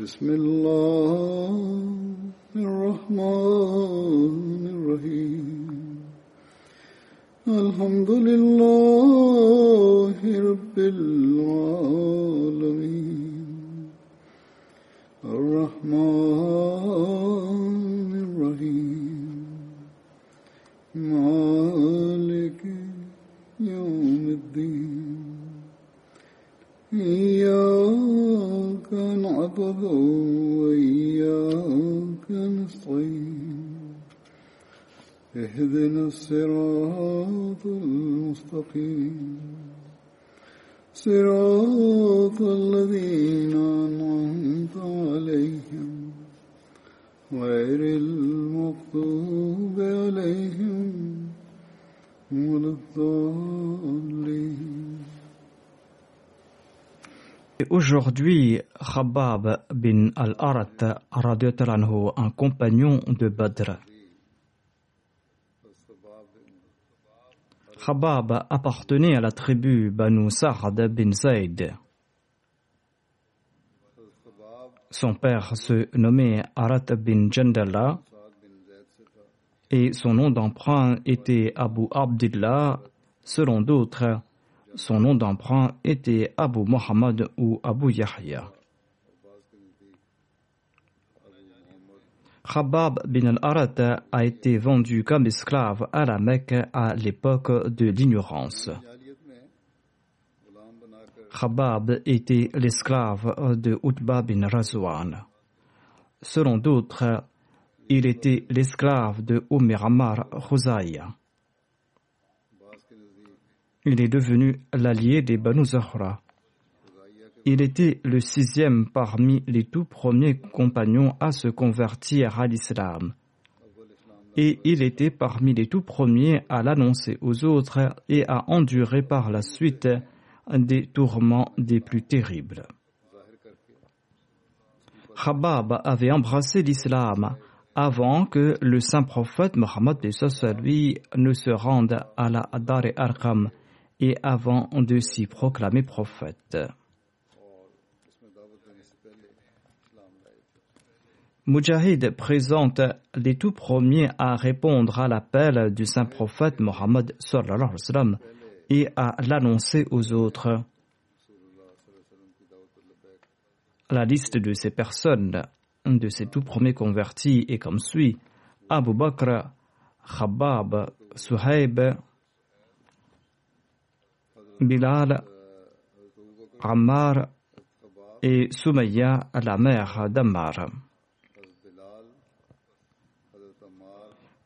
بسم الله Aujourd'hui, Khabab bin al-Arat, un compagnon de Badr. Khabab appartenait à la tribu Banu Sa'd bin Zayd. Son père se nommait Arat bin Jandala et son nom d'emprunt était Abu Abdillah. Selon d'autres, son nom d'emprunt était Abu Muhammad ou Abu Yahya. Khabab bin al-Arat a été vendu comme esclave à la Mecque à l'époque de l'ignorance. Khabab était l'esclave de Utba bin Razwan. Selon d'autres, il était l'esclave de Umar Ammar Khuzaya. Il est devenu l'allié des Banu Zahra. Il était le sixième parmi les tout premiers compagnons à se convertir à l'islam. Et il était parmi les tout premiers à l'annoncer aux autres et à endurer par la suite des tourments des plus terribles. Khabab avait embrassé l'islam avant que le saint prophète Mohammed lui ne se rende à la Dar Arkham et avant de s'y proclamer prophète. Mujahid présente les tout premiers à répondre à l'appel du saint prophète Mohammed et à l'annoncer aux autres. La liste de ces personnes, de ces tout premiers convertis, est comme suit Abu Bakr, Khabab, Suhaib, Bilal, Ammar et Soumaïa, la mère d'Ammar.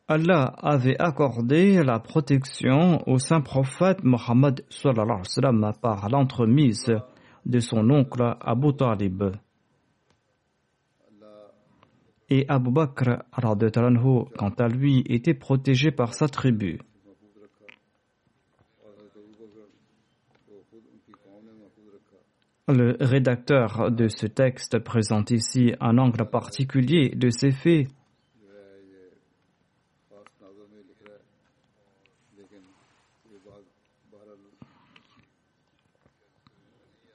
Allah avait accordé la protection au saint prophète Mohammed par l'entremise de son oncle Abu Talib. Et Abu Bakr, quant à lui, était protégé par sa tribu. Le rédacteur de ce texte présente ici un angle particulier de ces faits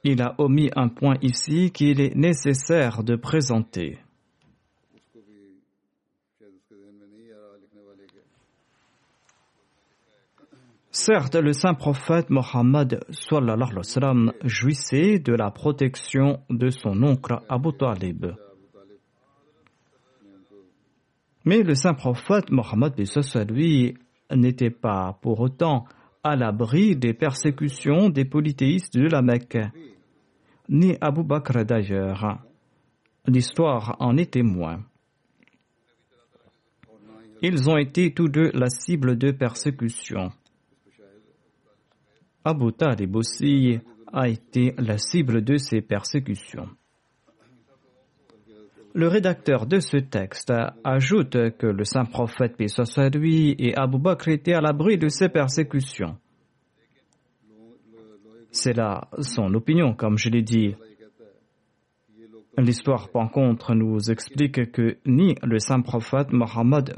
Il a omis un point ici qu'il est nécessaire de présenter. Certes, le saint prophète Mohammed jouissait de la protection de son oncle Abu Talib. Mais le saint prophète Mohammed lui n'était pas pour autant à l'abri des persécutions des polythéistes de la Mecque ni Abu Bakr d'ailleurs. L'histoire en est témoin. Ils ont été tous deux la cible de persécutions. Abu Talib aussi a été la cible de ces persécutions. Le rédacteur de ce texte ajoute que le saint prophète paix soit lui et Abu Bakr étaient à l'abri de ces persécutions. C'est là son opinion, comme je l'ai dit. L'histoire, par contre, nous explique que ni le saint prophète Mohammed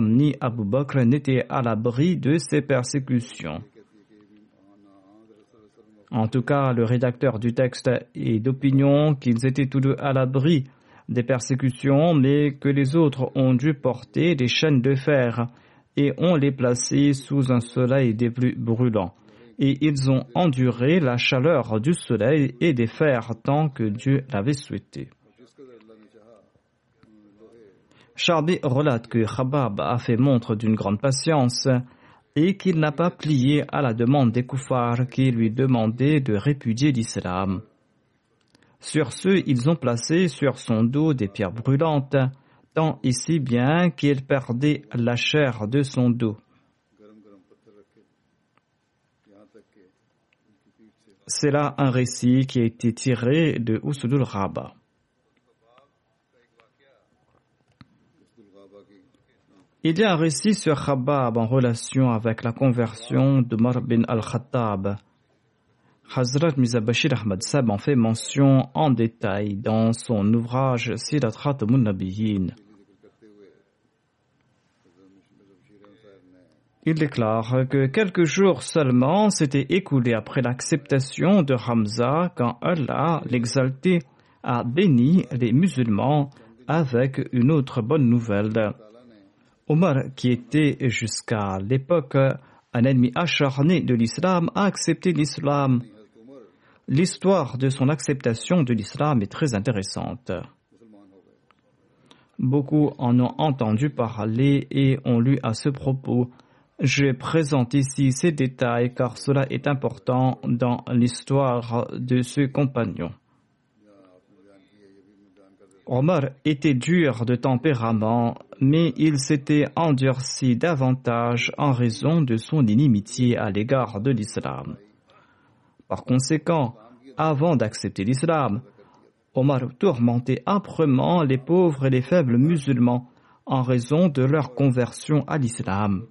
ni Abu Bakr n'étaient à l'abri de ces persécutions. En tout cas, le rédacteur du texte est d'opinion qu'ils étaient tous deux à l'abri des persécutions, mais que les autres ont dû porter des chaînes de fer et ont les placés sous un soleil des plus brûlants. Et ils ont enduré la chaleur du soleil et des fers tant que Dieu l'avait souhaité. Charbi relate que Khabab a fait montre d'une grande patience et qu'il n'a pas plié à la demande des koufars qui lui demandaient de répudier l'islam. Sur ce, ils ont placé sur son dos des pierres brûlantes, tant et si bien qu'il perdait la chair de son dos. C'est là un récit qui a été tiré de Usudul Rabba. Il y a un récit sur Khabab en relation avec la conversion de Mar bin al-Khattab. Hazrat Mizabashir Ahmad Sab en fait mention en détail dans son ouvrage Sirat Nabiyin. Il déclare que quelques jours seulement s'étaient écoulés après l'acceptation de Hamza quand Allah, l'exalté, a béni les musulmans avec une autre bonne nouvelle. Omar, qui était jusqu'à l'époque un ennemi acharné de l'islam, a accepté l'islam L'histoire de son acceptation de l'islam est très intéressante. Beaucoup en ont entendu parler et ont lu à ce propos. Je présente ici ces détails car cela est important dans l'histoire de ce compagnon. Omar était dur de tempérament, mais il s'était endurci davantage en raison de son inimitié à l'égard de l'islam. Par conséquent, avant d'accepter l'islam, Omar tourmentait âprement les pauvres et les faibles musulmans en raison de leur conversion à l'islam.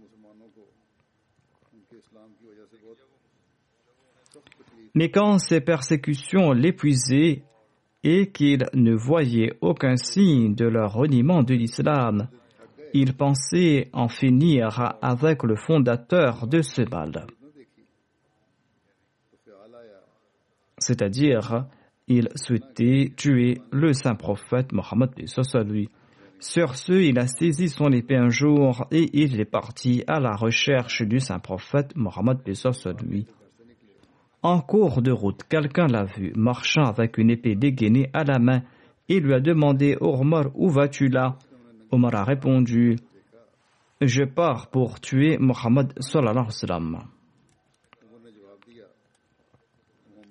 Mais quand ces persécutions l'épuisaient et qu'il ne voyait aucun signe de leur reniement de l'islam, il pensait en finir avec le fondateur de ce mal. c'est-à-dire il souhaitait tuer le saint prophète Mohammed lui. Sur ce, il a saisi son épée un jour et il est parti à la recherche du saint prophète Mohammed lui. En cours de route, quelqu'un l'a vu marchant avec une épée dégainée à la main et lui a demandé Omar, où vas-tu là? Omar a répondu Je pars pour tuer Mohammed.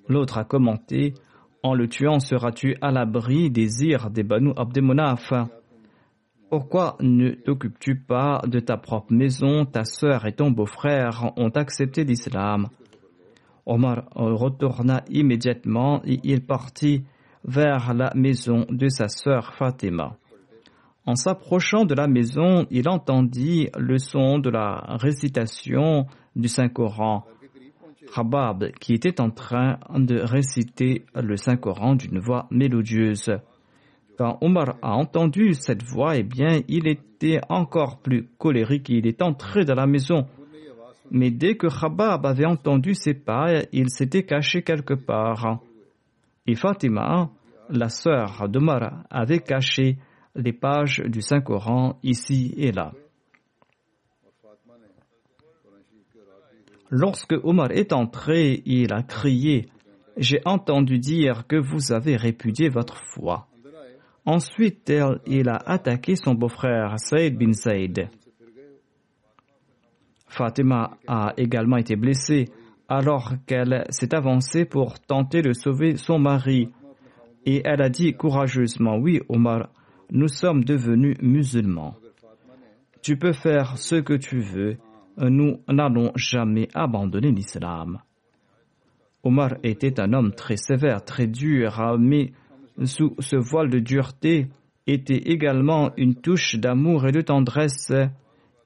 L'autre a commenté En le tuant, seras-tu à l'abri des ires des Banu Abdemonaf Pourquoi ne t'occupes-tu pas de ta propre maison? Ta sœur et ton beau-frère ont accepté l'islam. Omar retourna immédiatement et il partit vers la maison de sa sœur Fatima. En s'approchant de la maison, il entendit le son de la récitation du Saint-Coran. Khabab, qui était en train de réciter le Saint-Coran d'une voix mélodieuse. Quand Omar a entendu cette voix, eh bien, il était encore plus colérique il est entré dans la maison. Mais dès que Khabab avait entendu ses pas, il s'était caché quelque part. Et Fatima, la sœur d'Omar, avait caché les pages du Saint-Coran ici et là. Lorsque Omar est entré, il a crié J'ai entendu dire que vous avez répudié votre foi. Ensuite, il a attaqué son beau-frère Saïd bin Saïd. Fatima a également été blessée alors qu'elle s'est avancée pour tenter de sauver son mari. Et elle a dit courageusement Oui, Omar, nous sommes devenus musulmans. Tu peux faire ce que tu veux nous n'allons jamais abandonner l'islam. Omar était un homme très sévère, très dur, mais sous ce voile de dureté, était également une touche d'amour et de tendresse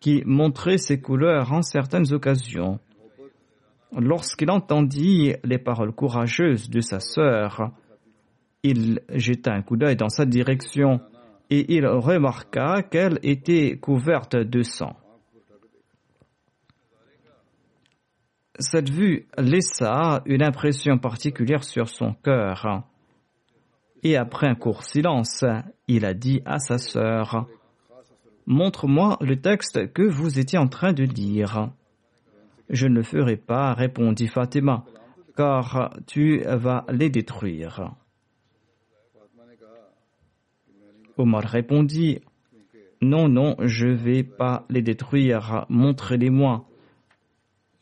qui montrait ses couleurs en certaines occasions. Lorsqu'il entendit les paroles courageuses de sa sœur, il jeta un coup d'œil dans sa direction et il remarqua qu'elle était couverte de sang. Cette vue laissa une impression particulière sur son cœur. Et après un court silence, il a dit à sa sœur, Montre-moi le texte que vous étiez en train de lire. Je ne le ferai pas, répondit Fatima, car tu vas les détruire. Omar répondit, Non, non, je ne vais pas les détruire, montrez-les-moi.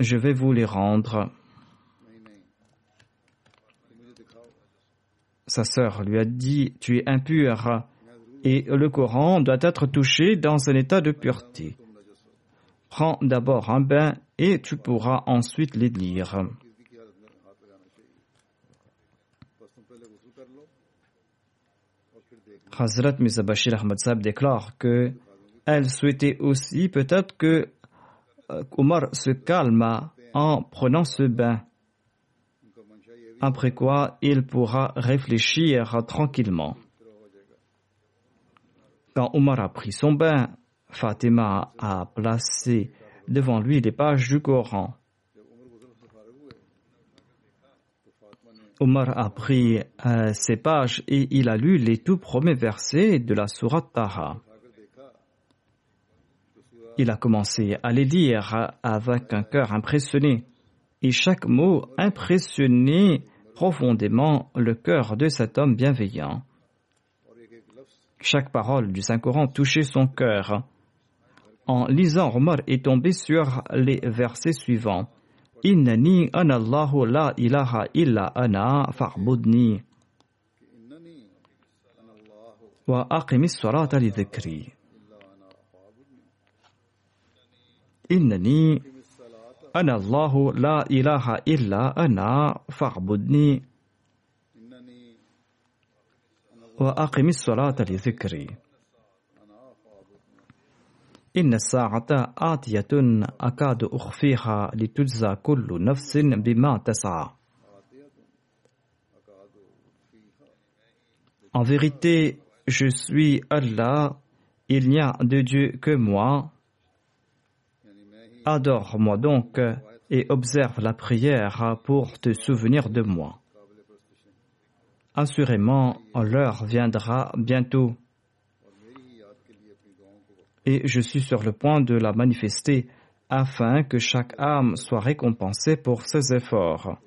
Je vais vous les rendre. Sa sœur lui a dit, Tu es impur et le Coran doit être touché dans un état de pureté. Prends d'abord un bain et tu pourras ensuite les lire. Hazrat Mizabashir Ahmad Sab déclare que elle souhaitait aussi peut-être que euh, Omar se calme en prenant ce bain, après quoi il pourra réfléchir tranquillement. Quand Omar a pris son bain, Fatima a placé devant lui les pages du Coran. Omar a pris euh, ces pages et il a lu les tout premiers versets de la sourate Taha. Il a commencé à les lire avec un cœur impressionné et chaque mot impressionnait profondément le cœur de cet homme bienveillant. Chaque parole du Saint-Coran touchait son cœur. En lisant, Omar est tombé sur les versets suivants. إنني أنا الله لا إله إلا أنا فاعبدني. وأقم الصلاة لذكري. إنني أنا الله لا إله إلا أنا فاعبدني. وأقم الصلاة لذكري. إن الساعة آتية أكاد أخفيها لتجزى كل نفس بما تسعى. En vérité, je suis Allah, il n'y a de Dieu que moi. Adore-moi donc et observe la prière pour te souvenir de moi. Assurément, l'heure viendra bientôt et je suis sur le point de la manifester afin que chaque âme soit récompensée pour ses efforts.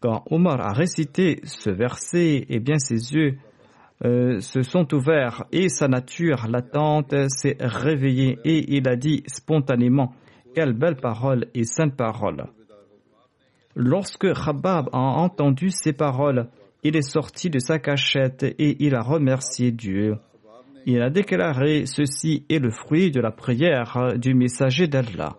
Quand Omar a récité ce verset, eh bien ses yeux euh, se sont ouverts et sa nature latente s'est réveillée et il a dit spontanément Quelle belle parole et sainte parole. Lorsque Khabab a entendu ces paroles, il est sorti de sa cachette et il a remercié Dieu. Il a déclaré ceci est le fruit de la prière du messager d'Allah.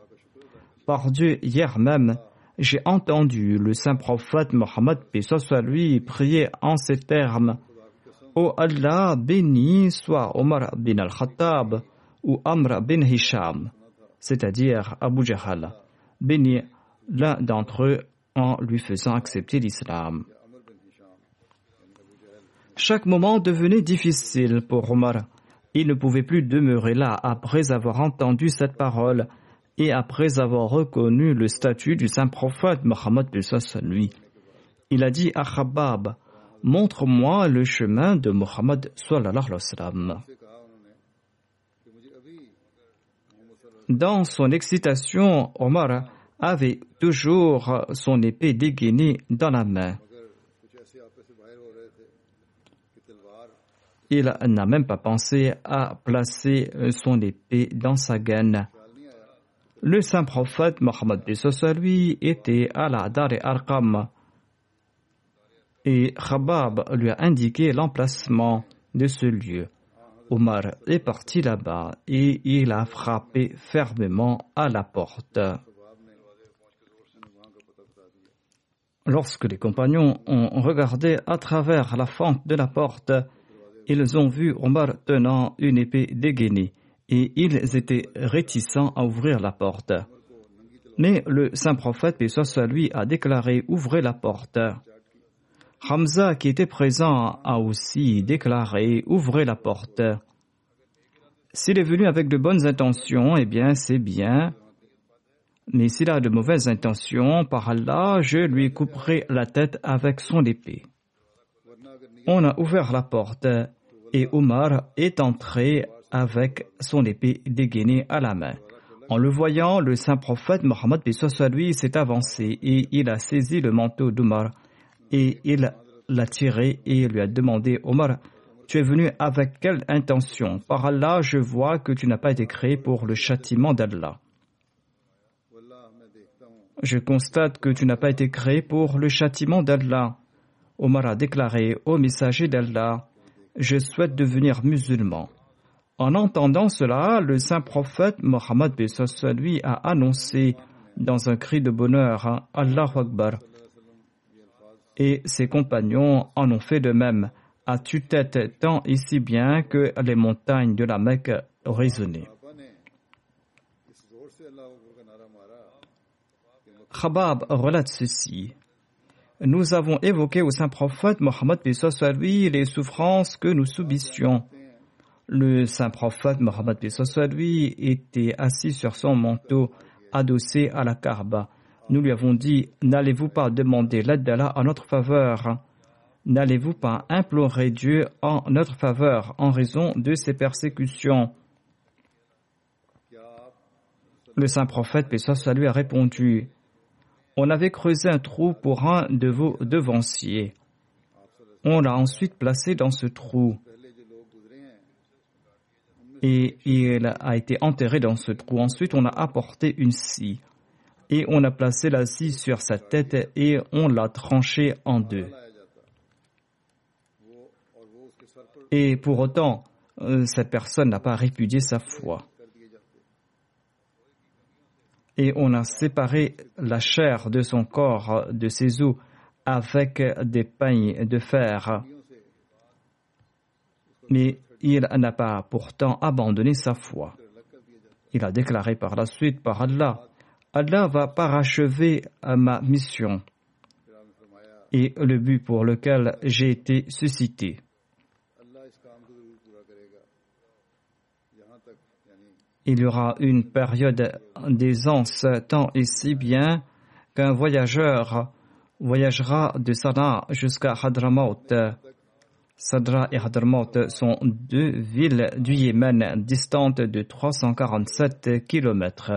Par Dieu, hier même, j'ai entendu le saint prophète Mohammed soit lui prier en ces termes. Ô Allah, béni soit Omar bin al-Khattab ou Amr bin Hisham, c'est-à-dire Abu Jahl. Béni l'un d'entre eux en lui faisant accepter l'islam. Chaque moment devenait difficile pour Omar. Il ne pouvait plus demeurer là après avoir entendu cette parole et après avoir reconnu le statut du saint prophète Mohammed lui. Il a dit à Khabab, montre-moi le chemin de Mohammed Dans son excitation, Omar avait toujours son épée dégainée dans la main. Il n'a même pas pensé à placer son épée dans sa gaine. Le saint prophète Mohammed lui était à la Dar e Arqam et Khabab lui a indiqué l'emplacement de ce lieu. Omar est parti là-bas et il a frappé fermement à la porte. Lorsque les compagnons ont regardé à travers la fente de la porte, Ils ont vu Omar tenant une épée dégainée et ils étaient réticents à ouvrir la porte. Mais le saint prophète, et soit lui, a déclaré Ouvrez la porte. Hamza, qui était présent, a aussi déclaré Ouvrez la porte. S'il est venu avec de bonnes intentions, eh bien, c'est bien. Mais s'il a de mauvaises intentions, par Allah, je lui couperai la tête avec son épée. On a ouvert la porte et Omar est entré avec son épée dégainée à la main. En le voyant, le saint prophète Mohammed lui s'est avancé et il a saisi le manteau d'Omar et il l'a tiré et lui a demandé Omar, tu es venu avec quelle intention? Par Allah, je vois que tu n'as pas été créé pour le châtiment d'Allah. Je constate que tu n'as pas été créé pour le châtiment d'Allah. Omar a déclaré au messager d'Allah, je souhaite devenir musulman. En entendant cela, le saint prophète Mohammed lui a annoncé dans un cri de bonheur Allahu Akbar. Et ses compagnons en ont fait de même, à tue-tête tant et si bien que les montagnes de la Mecque résonnaient? Khabab relate ceci. Nous avons évoqué au saint prophète Mohammed lui les souffrances que nous subissions. Le saint prophète Mohammed lui était assis sur son manteau, adossé à la Kaaba. Nous lui avons dit N'allez-vous pas demander l'aide d'Allah en notre faveur? N'allez-vous pas implorer Dieu en notre faveur en raison de ces persécutions? Le saint prophète, paix lui a répondu On avait creusé un trou pour un de vos devanciers. On l'a ensuite placé dans ce trou et il a été enterré dans ce trou. Ensuite, on a apporté une scie et on a placé la scie sur sa tête et on l'a tranché en deux. Et pour autant, euh, cette personne n'a pas répudié sa foi. Et on a séparé la chair de son corps, de ses os, avec des peignes de fer. Mais il n'a pas pourtant abandonné sa foi. Il a déclaré par la suite par Allah, Allah va parachever ma mission et le but pour lequel j'ai été suscité. Il y aura une période d'aisance tant et si bien qu'un voyageur voyagera de Sanaa jusqu'à Hadramaut Sadra et Hadramaut sont deux villes du Yémen distantes de 347 kilomètres.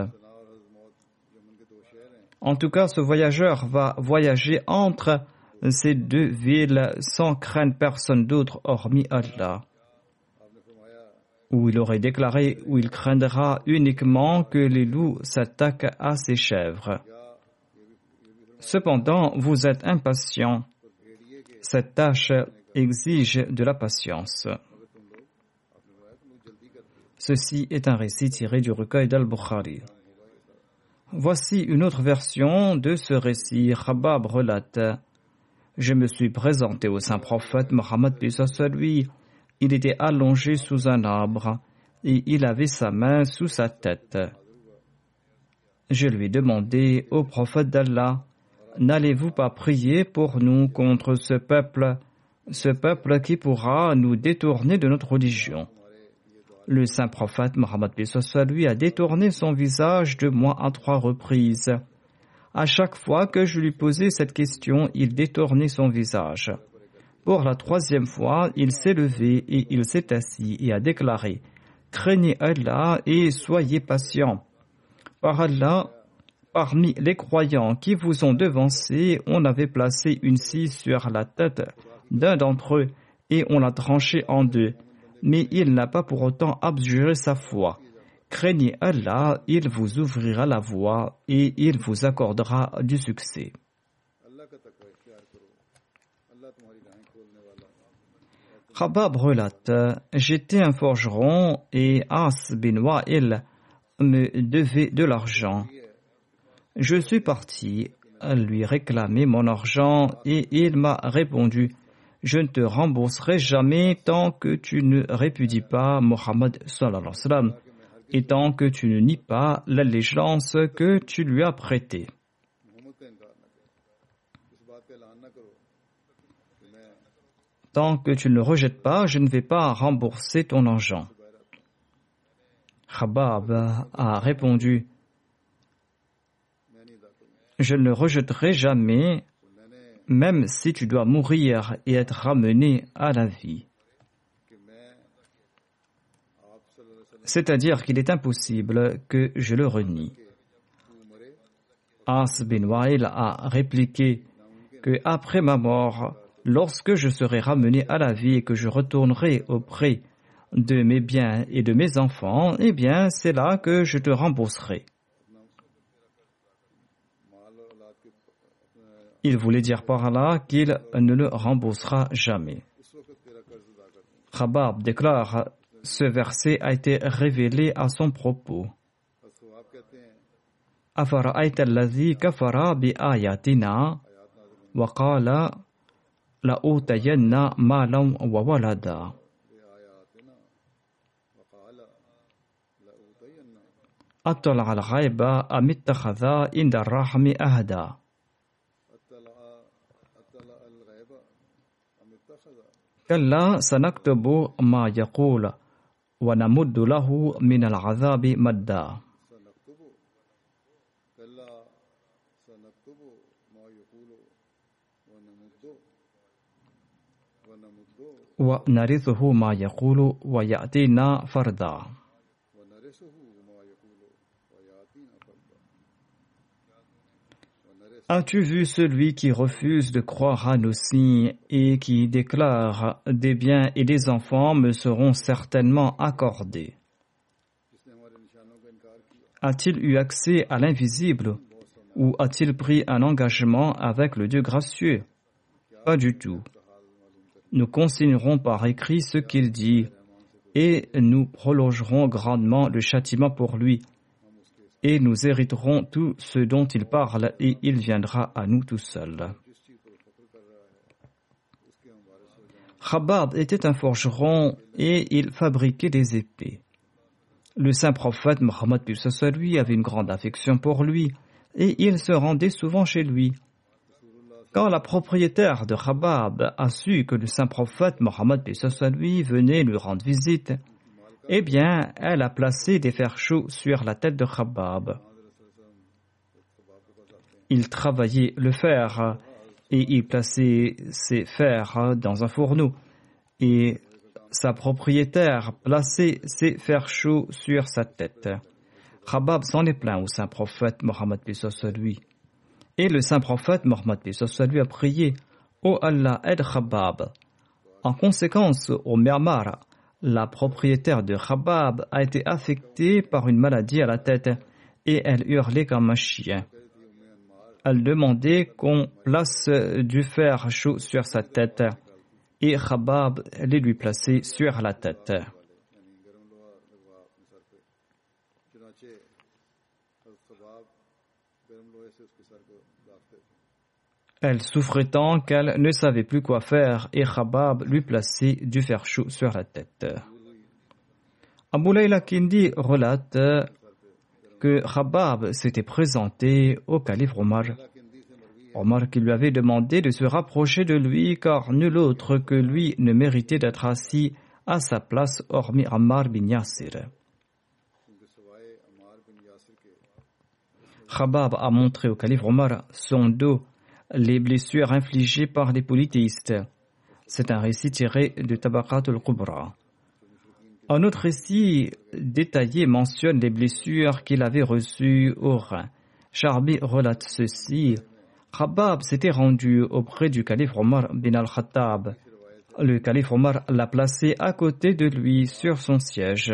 En tout cas, ce voyageur va voyager entre ces deux villes sans craindre personne d'autre hormis Allah. Où il aurait déclaré où il craindra uniquement que les loups s'attaquent à ses chèvres. Cependant, vous êtes impatient. Cette tâche exige de la patience. Ceci est un récit tiré du recueil d'Al-Bukhari. Voici une autre version de ce récit. Rabab relate Je me suis présenté au saint prophète Mohammed lui. Il était allongé sous un arbre et il avait sa main sous sa tête. Je lui ai demandé au prophète d'Allah N'allez-vous pas prier pour nous contre ce peuple ce peuple qui pourra nous détourner de notre religion? Le saint prophète Mohammed lui a détourné son visage de moi à trois reprises. À chaque fois que je lui posais cette question, il détournait son visage. Pour la troisième fois, il s'est levé et il s'est assis et a déclaré Craignez Allah et soyez patients. Par Allah, parmi les croyants qui vous ont devancés, on avait placé une scie sur la tête d'un d'entre eux et on l'a tranché en deux. Mais il n'a pas pour autant abjuré sa foi. Craignez Allah, il vous ouvrira la voie et il vous accordera du succès. Khabab relate J'étais un forgeron et As bin Wa'il me devait de l'argent. Je suis parti lui réclamer mon argent et il m'a répondu je ne te rembourserai jamais tant que tu ne répudies pas Mohammed et tant que tu ne nies pas l'allégeance que tu lui as prêtée. Tant que tu ne le rejettes pas, je ne vais pas rembourser ton argent. Khabab a répondu Je ne le rejetterai jamais, même si tu dois mourir et être ramené à la vie. C'est-à-dire qu'il est impossible que je le renie. As bin Wa'il a répliqué que après ma mort, lorsque je serai ramené à la vie et que je retournerai auprès de mes biens et de mes enfants, eh bien, c'est là que je te rembourserai. Il voulait dire par là qu'il ne le remboursera jamais. Khabab déclare ce verset a été révélé à son propos. لأوتين مالا وولدا. أطلع الغيب أم اتخذ عند الرحم أهدا؟ كلا سنكتب ما يقول ونمد له من العذاب مدا. ونرثه ما يقول ويأتينا فردا As-tu vu celui qui refuse de croire à nos signes et qui déclare des biens et des enfants me seront certainement accordés A-t-il eu accès à l'invisible ou a-t-il pris un engagement avec le Dieu gracieux Pas du tout. Nous consignerons par écrit ce qu'il dit et nous prolongerons grandement le châtiment pour lui et nous hériterons tout ce dont il parle et il viendra à nous tout seul. Chabad était un forgeron et il fabriquait des épées. Le saint prophète Mohammed lui avait une grande affection pour lui et il se rendait souvent chez lui. Quand la propriétaire de Chabab a su que le saint prophète Mohammed lui venait lui rendre visite, eh bien, elle a placé des fers chauds sur la tête de Khabab. Il travaillait le fer et il plaçait ses fers dans un fourneau. Et sa propriétaire plaçait ses fers chauds sur sa tête. Khabab s'en est plaint au saint prophète Mohammed lui. Et le saint prophète Mohammed lui a prié Ô Allah, aide Khabab. En conséquence, au Myanmar, la propriétaire de Khabab a été affectée par une maladie à la tête et elle hurlait comme un chien. Elle demandait qu'on place du fer chaud sur sa tête et Khabab les lui plaçait sur la tête. Elle souffrait tant qu'elle ne savait plus quoi faire et Khabab lui plaçait du fer chaud sur la tête. Abu Layla Kindi relate que Khabab s'était présenté au calife Omar. Omar qui lui avait demandé de se rapprocher de lui car nul autre que lui ne méritait d'être assis à sa place hormis Ammar bin Yasir. Khabab a montré au calife Omar son dos les blessures infligées par les polythéistes. C'est un récit tiré de Tabakat al-Kubra. Un autre récit détaillé mentionne les blessures qu'il avait reçues au rein. Charbi relate ceci. Khabab s'était rendu auprès du calife Omar bin al-Khattab. Le calife Omar l'a placé à côté de lui sur son siège.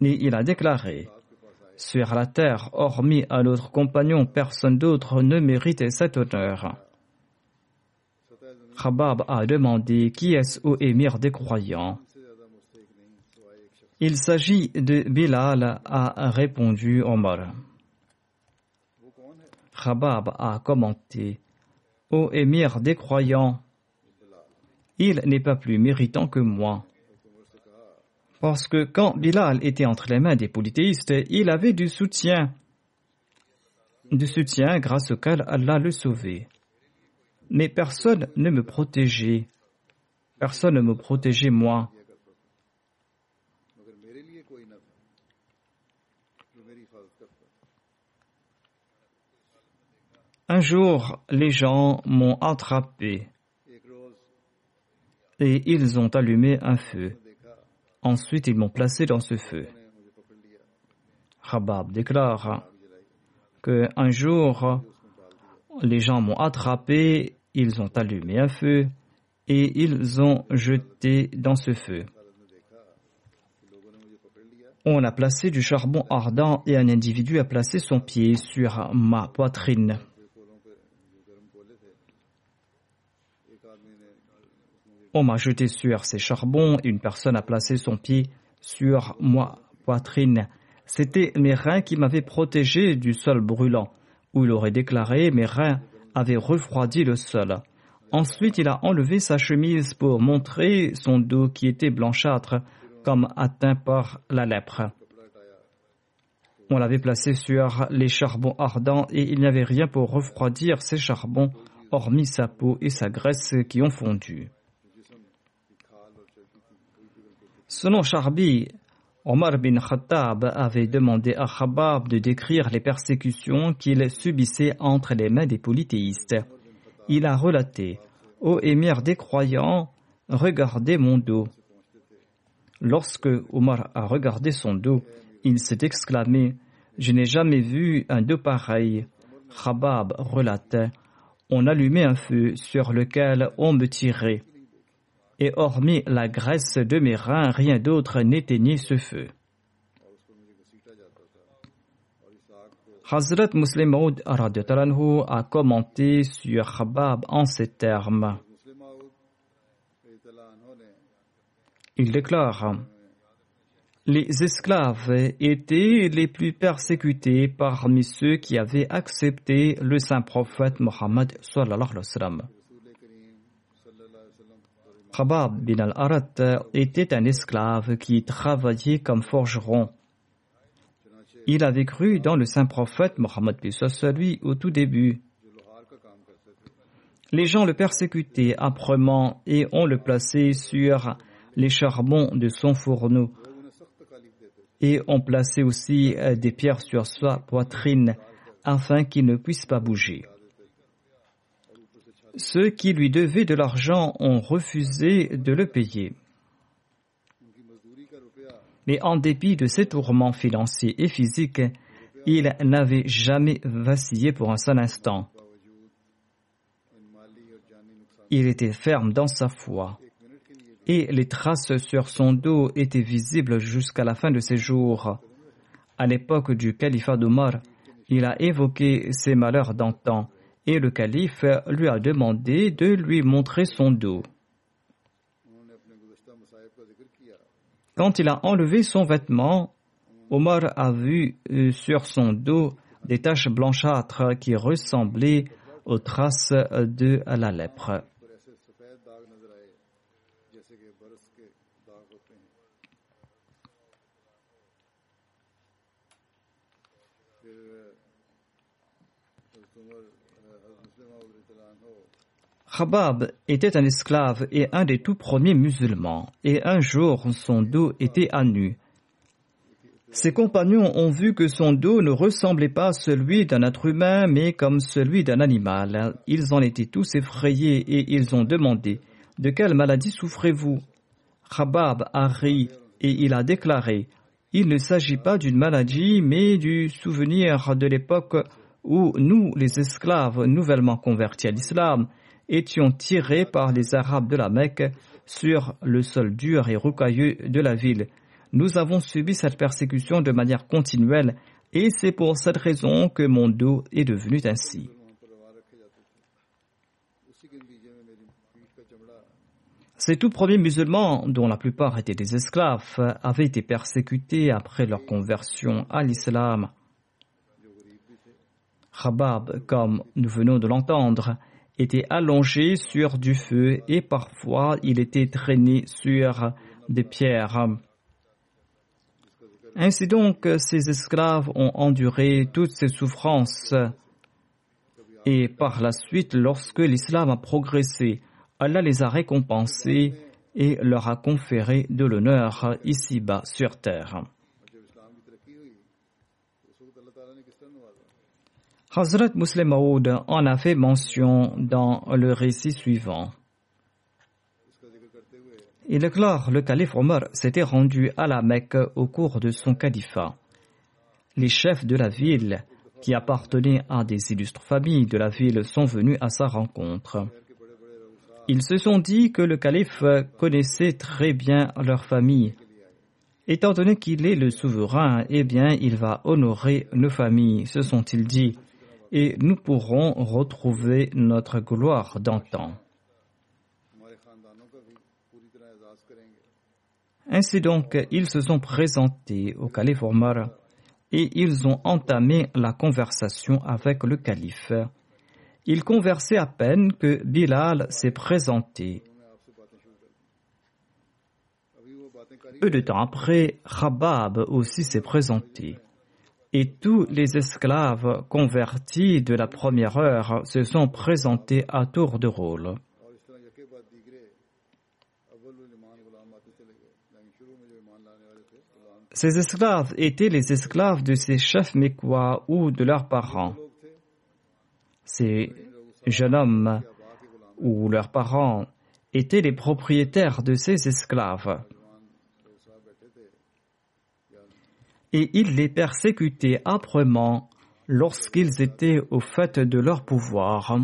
Et il a déclaré sur la terre, hormis à notre compagnon, personne d'autre ne mérite cet honneur. Khabab a demandé Qui est-ce au émir des croyants Il s'agit de Bilal, a répondu Omar. Khabab a commenté Ô émir des croyants, il n'est pas plus méritant que moi. Parce que quand Bilal était entre les mains des polythéistes, il avait du soutien, du soutien grâce auquel Allah le sauvait. Mais personne ne me protégeait. Personne ne me protégeait moi. Un jour, les gens m'ont attrapé et ils ont allumé un feu. Ensuite, ils m'ont placé dans ce feu. Khabab déclare que un jour, les gens m'ont attrapé, ils ont allumé un feu et ils ont jeté dans ce feu. On a placé du charbon ardent et un individu a placé son pied sur ma poitrine. On m'a jeté sur ces charbons et une personne a placé son pied sur ma poitrine. C'était mes reins qui m'avaient protégé du sol brûlant, où il aurait déclaré mes reins avaient refroidi le sol. Ensuite, il a enlevé sa chemise pour montrer son dos qui était blanchâtre, comme atteint par la lèpre. On l'avait placé sur les charbons ardents et il n'y avait rien pour refroidir ces charbons, hormis sa peau et sa graisse qui ont fondu. Selon Charbi, Omar bin Khattab avait demandé à Khabab de décrire les persécutions qu'il subissait entre les mains des polythéistes. Il a relaté Ô émir des croyants, regardez mon dos. Lorsque Omar a regardé son dos, il s'est exclamé Je n'ai jamais vu un dos pareil. Khabab relatait On allumait un feu sur lequel on me tirait et hormis la graisse de mes reins, rien d'autre n'éteignait ce feu. Hazrat Muslim Maud a commenté sur Khabab en ces termes. Il déclare Les esclaves étaient les plus persécutés parmi ceux qui avaient accepté le saint prophète Mohammed sallallahu alayhi wa sallam. Khabab bin al-Arat était un esclave qui travaillait comme forgeron. Il avait cru dans le saint prophète Mohammed lui au tout début. Les gens le persécutaient âprement et on le plaçait sur les charbons de son fourneau. Et on plaçait aussi des pierres sur sa poitrine afin qu'il ne puisse pas bouger. Ceux qui lui devaient de l'argent ont refusé de le payer. Mais en dépit de ses tourments financiers et physiques, il n'avait jamais vacillé pour un seul instant. Il était ferme dans sa foi et les traces sur son dos étaient visibles jusqu'à la fin de ses jours. À l'époque du califat d'Omar, il a évoqué ses malheurs d'antan et le calife lui a demandé de lui montrer son dos. Quand il a enlevé son vêtement, Omar a vu euh, sur son dos des taches blanchâtres qui ressemblaient aux traces de la lèpre. Khabab était un esclave et un des tout premiers musulmans, et un jour son dos était à nu. Ses compagnons ont vu que son dos ne ressemblait pas à celui d'un être humain, mais comme celui d'un animal. Ils en étaient tous effrayés et ils ont demandé De quelle maladie souffrez-vous? Khabab a ri et il a déclaré Il ne s'agit pas d'une maladie, mais du souvenir de l'époque où nous, les esclaves nouvellement convertis à l'islam, étions tirés par les Arabes de la Mecque sur le sol dur et rocailleux de la ville. Nous avons subi cette persécution de manière continuelle et c'est pour cette raison que mon dos est devenu ainsi. Ces tout premiers musulmans, dont la plupart étaient des esclaves, avaient été persécutés après leur conversion à l'islam. Khabab, comme nous venons de l'entendre, était allongé sur du feu et parfois il était traîné sur des pierres. Ainsi donc, ces esclaves ont enduré toutes ces souffrances. Et par la suite, lorsque l'islam a progressé, Allah les a récompensés et leur a conféré de l'honneur ici-bas sur terre. Hazrat Muslim Maud en a fait mention dans le récit suivant. Il déclare le calife Omar s'était rendu à la Mecque au cours de son califat. Les chefs de la ville, qui appartenaient à des illustres familles de la ville, sont venus à sa rencontre. Ils se sont dit que le calife connaissait très bien leur famille. Étant donné qu'il est le souverain, eh bien, il va honorer nos familles, se sont-ils dit, et nous pourrons retrouver notre gloire d'antan. Ainsi donc, ils se sont présentés au calife Omar et ils ont entamé la conversation avec le calife. Ils conversaient à peine que Bilal s'est présenté. Peu de temps après, Khabab aussi s'est présenté. Et tous les esclaves convertis de la première heure se sont présentés à tour de rôle. Ces esclaves étaient les esclaves de ces chefs mécois ou de leurs parents. Ces jeunes hommes ou leurs parents étaient les propriétaires de ces esclaves. Et ils les persécutaient âprement lorsqu'ils étaient au fait de leur pouvoir.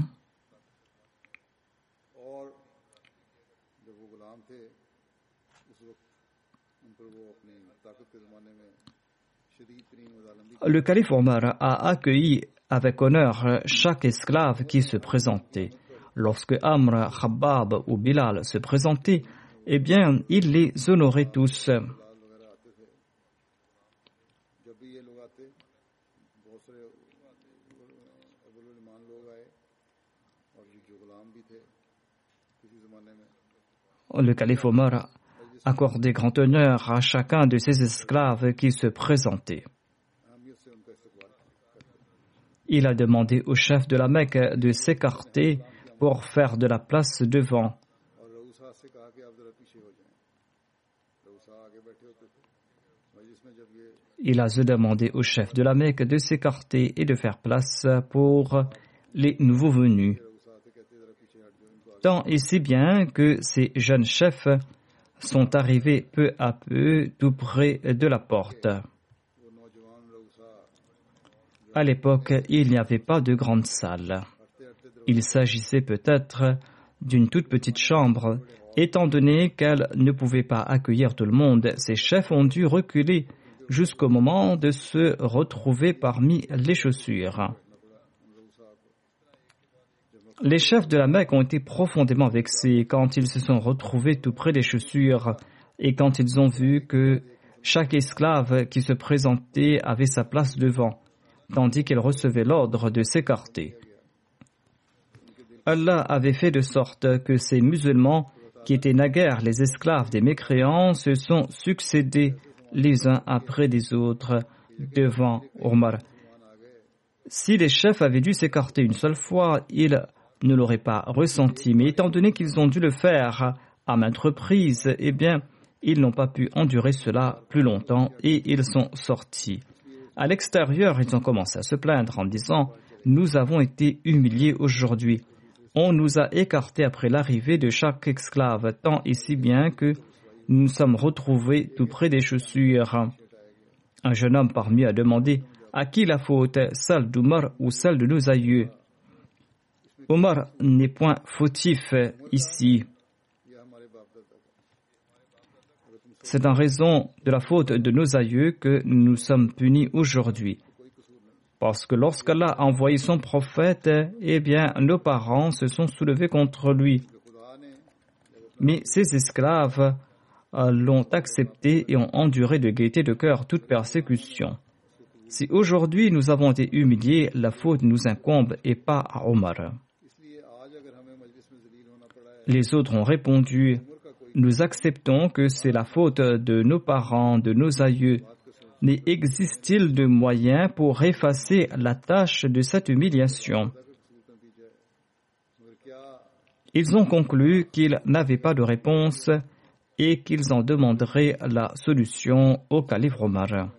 Le calife Omar a accueilli avec honneur chaque esclave qui se présentait. Lorsque Amr, Khabbab ou Bilal se présentaient, eh bien, il les honorait tous. Le calife Omar accordait grand honneur à chacun de ses esclaves qui se présentaient. Il a demandé au chef de la Mecque de s'écarter pour faire de la place devant. Il a demandé au chef de la Mecque de s'écarter et de faire place pour les nouveaux venus. Tant et si bien que ces jeunes chefs sont arrivés peu à peu tout près de la porte. À l'époque, il n'y avait pas de grande salle. Il s'agissait peut-être d'une toute petite chambre. Étant donné qu'elle ne pouvait pas accueillir tout le monde, ces chefs ont dû reculer jusqu'au moment de se retrouver parmi les chaussures. Les chefs de la Mecque ont été profondément vexés quand ils se sont retrouvés tout près des chaussures et quand ils ont vu que chaque esclave qui se présentait avait sa place devant tandis qu'il recevait l'ordre de s'écarter. Allah avait fait de sorte que ces musulmans, qui étaient naguère les esclaves des mécréants, se sont succédés les uns après les autres devant Omar. Si les chefs avaient dû s'écarter une seule fois, ils ne l'auraient pas ressenti, mais étant donné qu'ils ont dû le faire à maintes reprises, eh bien, ils n'ont pas pu endurer cela plus longtemps et ils sont sortis. À l'extérieur, ils ont commencé à se plaindre en disant Nous avons été humiliés aujourd'hui. On nous a écartés après l'arrivée de chaque esclave, tant et si bien que nous nous sommes retrouvés tout près des chaussures. Un jeune homme parmi a demandé À qui la faute, celle d'Omar ou celle de nos aïeux? Omar n'est point fautif ici. C'est en raison de la faute de nos aïeux que nous sommes punis aujourd'hui. Parce que lorsqu'Allah a envoyé son prophète, eh bien, nos parents se sont soulevés contre lui. Mais ces esclaves euh, l'ont accepté et ont enduré de gaieté de cœur toute persécution. Si aujourd'hui nous avons été humiliés, la faute nous incombe et pas à Omar. Les autres ont répondu, nous acceptons que c'est la faute de nos parents, de nos aïeux. Mais existe-t-il de moyens pour effacer la tâche de cette humiliation? Ils ont conclu qu'ils n'avaient pas de réponse et qu'ils en demanderaient la solution au calife Omar.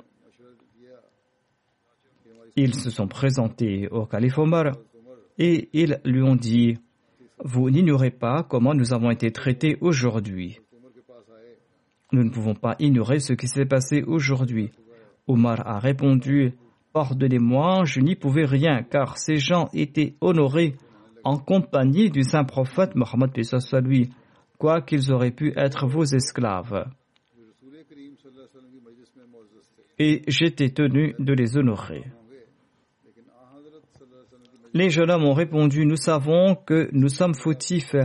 Ils se sont présentés au calife Omar et ils lui ont dit Vous n'ignorez pas comment nous avons été traités aujourd'hui. Nous ne pouvons pas ignorer ce qui s'est passé aujourd'hui. Omar a répondu Pardonnez-moi, je n'y pouvais rien, car ces gens étaient honorés en compagnie du saint prophète Mohammed lui quoi qu'ils auraient pu être vos esclaves. Et j'étais tenu de les honorer. Les jeunes hommes ont répondu, nous savons que nous sommes fautifs,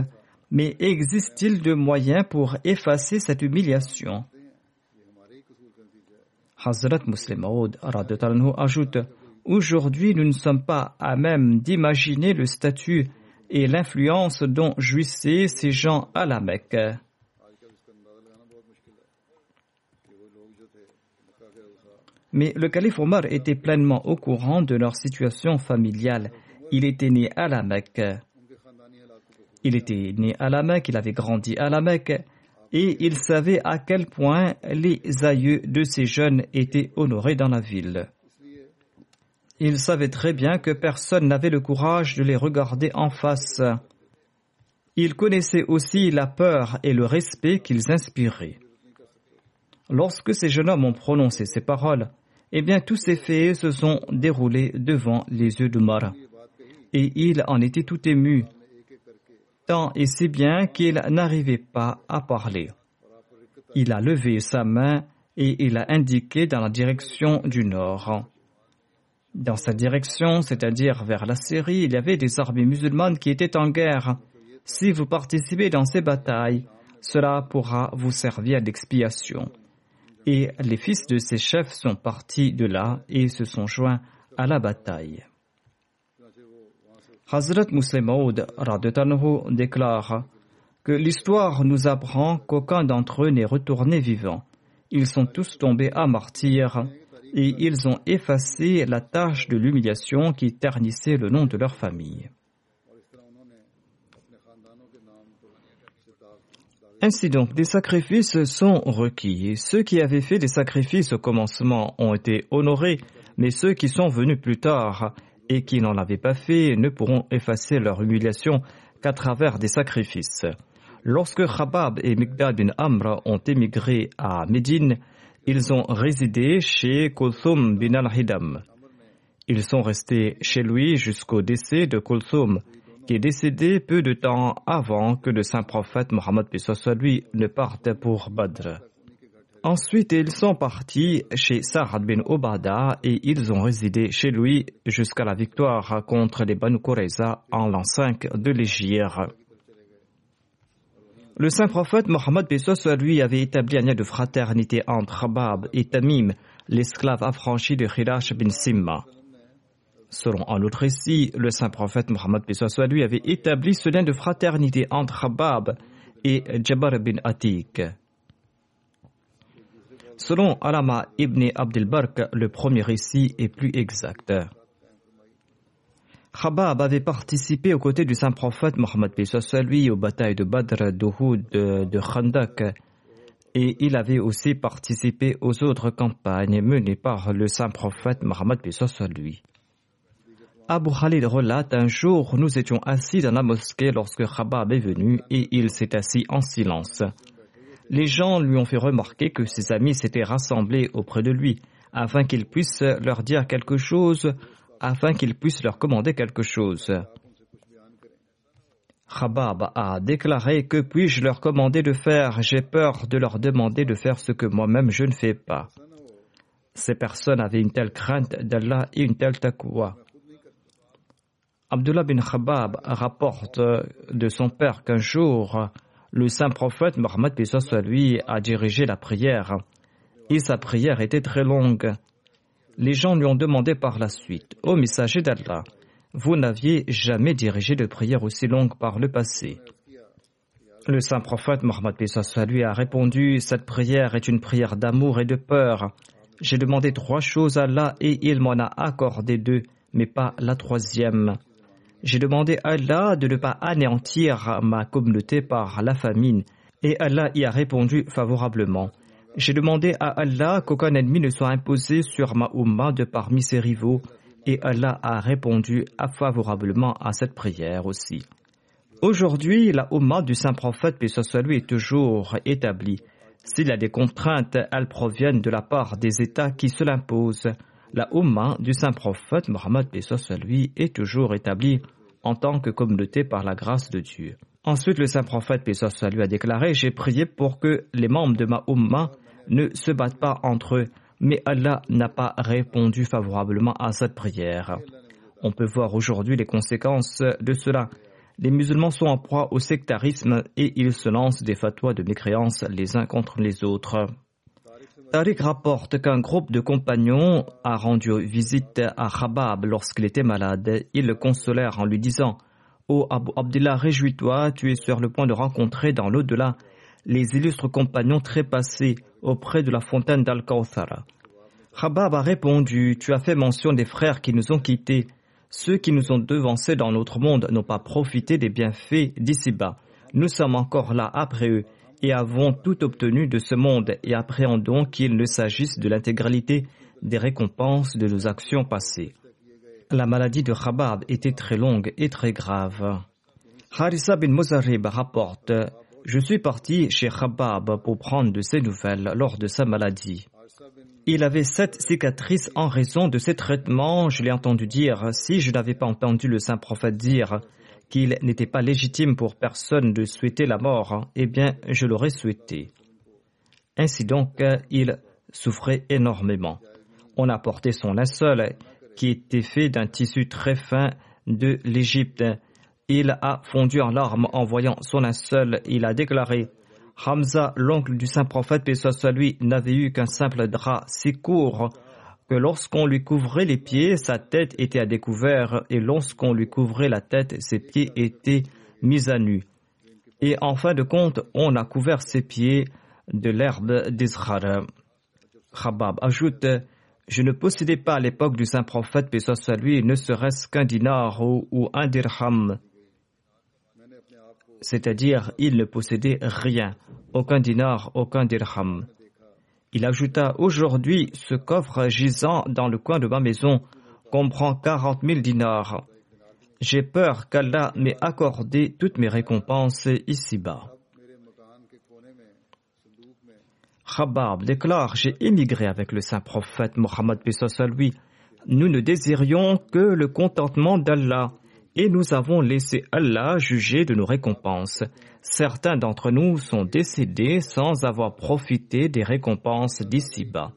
mais existe-t-il de moyens pour effacer cette humiliation? Hazrat Muslim Maud ajoute, Aujourd'hui, nous ne sommes pas à même d'imaginer le statut et l'influence dont jouissaient ces gens à la Mecque. Mais le calife Omar était pleinement au courant de leur situation familiale. Il était né à la Mecque. Il était né à la Mecque, il avait grandi à la Mecque, et il savait à quel point les aïeux de ces jeunes étaient honorés dans la ville. Il savait très bien que personne n'avait le courage de les regarder en face. Il connaissait aussi la peur et le respect qu'ils inspiraient. Lorsque ces jeunes hommes ont prononcé ces paroles, eh bien tous ces faits se sont déroulés devant les yeux de Mara. Et il en était tout ému, tant et si bien qu'il n'arrivait pas à parler. Il a levé sa main et il a indiqué dans la direction du nord. Dans cette direction, c'est-à-dire vers la Syrie, il y avait des armées musulmanes qui étaient en guerre. Si vous participez dans ces batailles, cela pourra vous servir d'expiation. Et les fils de ces chefs sont partis de là et se sont joints à la bataille. Hazrat Muslim Maud déclare que l'histoire nous apprend qu'aucun d'entre eux n'est retourné vivant. Ils sont tous tombés à martyrs et ils ont effacé la tâche de l'humiliation qui ternissait le nom de leur famille. Ainsi donc, des sacrifices sont requis. Ceux qui avaient fait des sacrifices au commencement ont été honorés, mais ceux qui sont venus plus tard et qui n'en avaient pas fait ne pourront effacer leur humiliation qu'à travers des sacrifices. Lorsque Khabab et Migdad bin Amr ont émigré à Médine, ils ont résidé chez Kulthum bin al-Hidam. Ils sont restés chez lui jusqu'au décès de Kulthum, qui est décédé peu de temps avant que le saint prophète Mohammed lui ne parte pour Badr. Ensuite, ils sont partis chez Sa'ad bin Obada et ils ont résidé chez lui jusqu'à la victoire contre les Banu Qurayza en l'an 5 de l'Égypte. Le saint prophète Mohammed lui avait établi un lien de fraternité entre Habab et Tamim, l'esclave affranchi de Khirash bin Simma. Selon un autre récit, le saint prophète Mohammed lui avait établi ce lien de fraternité entre Habab et Jabbar bin Atik. Selon Alama ibn Abdel Bark, le premier récit est plus exact. Khabab avait participé aux côtés du saint prophète Mohammed lui aux batailles de Badr, d'Uhud, de Khandak, et il avait aussi participé aux autres campagnes menées par le saint prophète Mohammed lui. Abu Khalid relate un jour, nous étions assis dans la mosquée lorsque Khabab est venu et il s'est assis en silence. Les gens lui ont fait remarquer que ses amis s'étaient rassemblés auprès de lui afin qu'il puisse leur dire quelque chose afin qu'ils puissent leur commander quelque chose. Khabab a déclaré que puis-je leur commander de faire? J'ai peur de leur demander de faire ce que moi-même je ne fais pas. Ces personnes avaient une telle crainte d'Allah et une telle taqwa. Abdullah bin Khabab rapporte de son père qu'un jour, le saint prophète Mohammed lui a dirigé la prière et sa prière était très longue. Les gens lui ont demandé par la suite, Ô messager d'Allah, vous n'aviez jamais dirigé de prière aussi longue par le passé. Le saint prophète Mohammed lui a répondu Cette prière est une prière d'amour et de peur. J'ai demandé trois choses à Allah et il m'en a accordé deux, mais pas la troisième. J'ai demandé à Allah de ne pas anéantir ma communauté par la famine, et Allah y a répondu favorablement. J'ai demandé à Allah qu'aucun ennemi ne soit imposé sur ma Ummah de parmi ses rivaux, et Allah a répondu favorablement à cette prière aussi. Aujourd'hui, la Ummah du saint prophète, paix est toujours établie. S'il y a des contraintes, elles proviennent de la part des États qui se l'imposent. La Ummah du saint prophète, Mohammed, paix est toujours établie en tant que communauté par la grâce de Dieu. Ensuite, le saint prophète, paix lui, a déclaré J'ai prié pour que les membres de ma Ummah ne se battent pas entre eux mais Allah n'a pas répondu favorablement à cette prière. On peut voir aujourd'hui les conséquences de cela. Les musulmans sont en proie au sectarisme et ils se lancent des fatwas de mécréance les uns contre les autres. Tariq rapporte qu'un groupe de compagnons a rendu visite à Khabab lorsqu'il était malade. Ils le consolèrent en lui disant Ô oh Abu Abdullah, réjouis-toi, tu es sur le point de rencontrer dans l'au-delà les illustres compagnons trépassés auprès de la fontaine d'Al-Kawthara. Khabab a répondu Tu as fait mention des frères qui nous ont quittés. Ceux qui nous ont devancés dans notre monde n'ont pas profité des bienfaits d'ici-bas. Nous sommes encore là après eux et avons tout obtenu de ce monde et appréhendons qu'il ne s'agisse de l'intégralité des récompenses de nos actions passées. La maladie de Khabab était très longue et très grave. Harissa bin Muzarib rapporte je suis parti chez Khabab pour prendre de ses nouvelles lors de sa maladie. Il avait sept cicatrices en raison de ses traitements. Je l'ai entendu dire, si je n'avais pas entendu le saint prophète dire qu'il n'était pas légitime pour personne de souhaiter la mort, eh bien, je l'aurais souhaité. Ainsi donc, il souffrait énormément. On a porté son linceul, qui était fait d'un tissu très fin de l'Égypte, il a fondu en larmes en voyant son linceul. Il a déclaré Hamza, l'oncle du saint prophète, et soit lui, n'avait eu qu'un simple drap si court que lorsqu'on lui couvrait les pieds, sa tête était à découvert, et lorsqu'on lui couvrait la tête, ses pieds étaient mis à nu. Et en fin de compte, on a couvert ses pieds de l'herbe d'Israël. Khabab ajoute Je ne possédais pas à l'époque du saint prophète, et soit lui, ne serait-ce qu'un dinar ou un dirham c'est-à-dire il ne possédait rien, aucun dinar, aucun dirham. Il ajouta Aujourd'hui, ce coffre gisant dans le coin de ma maison comprend quarante mille dinars. J'ai peur qu'Allah m'ait accordé toutes mes récompenses ici-bas. Khabab déclare J'ai émigré avec le saint prophète Mohammed lui. Nous ne désirions que le contentement d'Allah et nous avons laissé Allah juger de nos récompenses. Certains d'entre nous sont décédés sans avoir profité des récompenses d'ici-bas.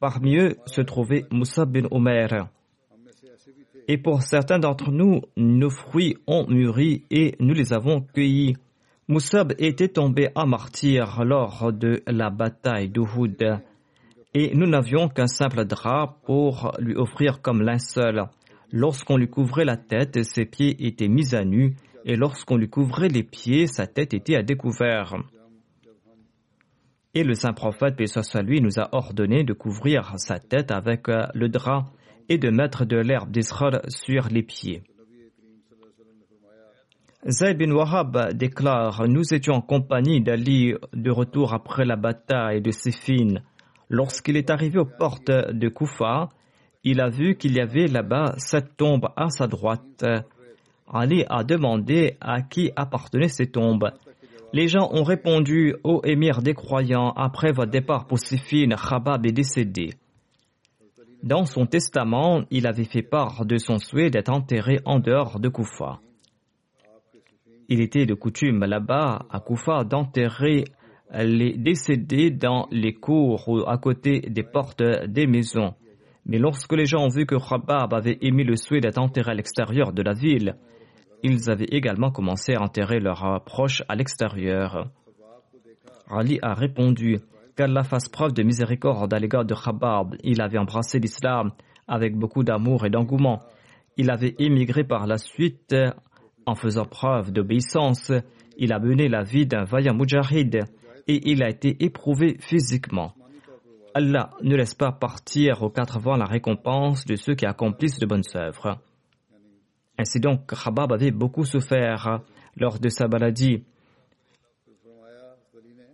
Parmi eux se trouvait Moussa bin Omer. Et pour certains d'entre nous, nos fruits ont mûri et nous les avons cueillis. Moussab était tombé à martyr lors de la bataille d'Uhud et nous n'avions qu'un simple drap pour lui offrir comme linceul. Lorsqu'on lui couvrait la tête, ses pieds étaient mis à nu, et lorsqu'on lui couvrait les pieds, sa tête était à découvert. Et le saint prophète, paix soit nous a ordonné de couvrir sa tête avec euh, le drap et de mettre de l'herbe d'Israël sur les pieds. Zayd bin Wahab déclare Nous étions en compagnie d'Ali de retour après la bataille de Siffin. Lorsqu'il est arrivé aux portes de Koufa, il a vu qu'il y avait là-bas sept tombes à sa droite. Ali a demandé à qui appartenaient ces tombes. Les gens ont répondu Ô émir des croyants, après votre départ pour Sifin, Khabab est décédé. Dans son testament, il avait fait part de son souhait d'être enterré en dehors de Koufa. Il était de coutume là-bas, à Koufa, d'enterrer les décédés dans les cours ou à côté des portes des maisons. Mais lorsque les gens ont vu que Khabab avait émis le souhait d'être enterré à l'extérieur de la ville, ils avaient également commencé à enterrer leurs proches à l'extérieur. Ali a répondu qu'Allah fasse preuve de miséricorde à l'égard de Khabab. Il avait embrassé l'islam avec beaucoup d'amour et d'engouement. Il avait émigré par la suite en faisant preuve d'obéissance Il a mené la vie d'un vaillant mujahid et il a été éprouvé physiquement. Allah ne laisse pas partir aux quatre vents la récompense de ceux qui accomplissent de bonnes œuvres. Ainsi donc, Khabab avait beaucoup souffert lors de sa maladie.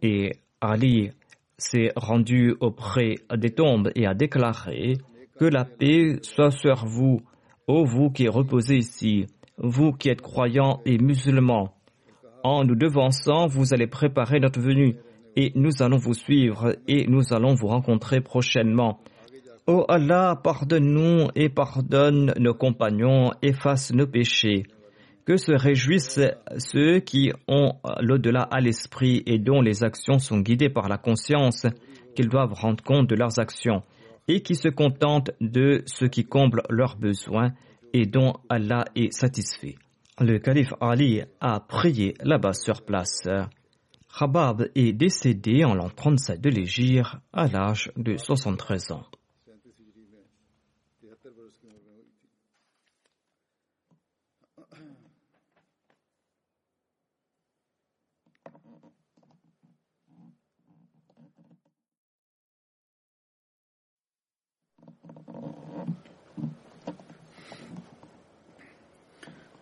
Et Ali s'est rendu auprès des tombes et a déclaré que la paix soit sur vous, ô vous qui reposez ici, vous qui êtes croyants et musulmans. En nous devançant, vous allez préparer notre venue et nous allons vous suivre et nous allons vous rencontrer prochainement. Ô Allah, pardonne-nous et pardonne nos compagnons, efface nos péchés. Que se réjouissent ceux qui ont l'au-delà à l'esprit et dont les actions sont guidées par la conscience, qu'ils doivent rendre compte de leurs actions, et qui se contentent de ce qui comble leurs besoins et dont Allah est satisfait. Le calife Ali a prié là-bas sur place. Khabab est décédé en l'an 37 de l'Égypte à l'âge de 73 ans.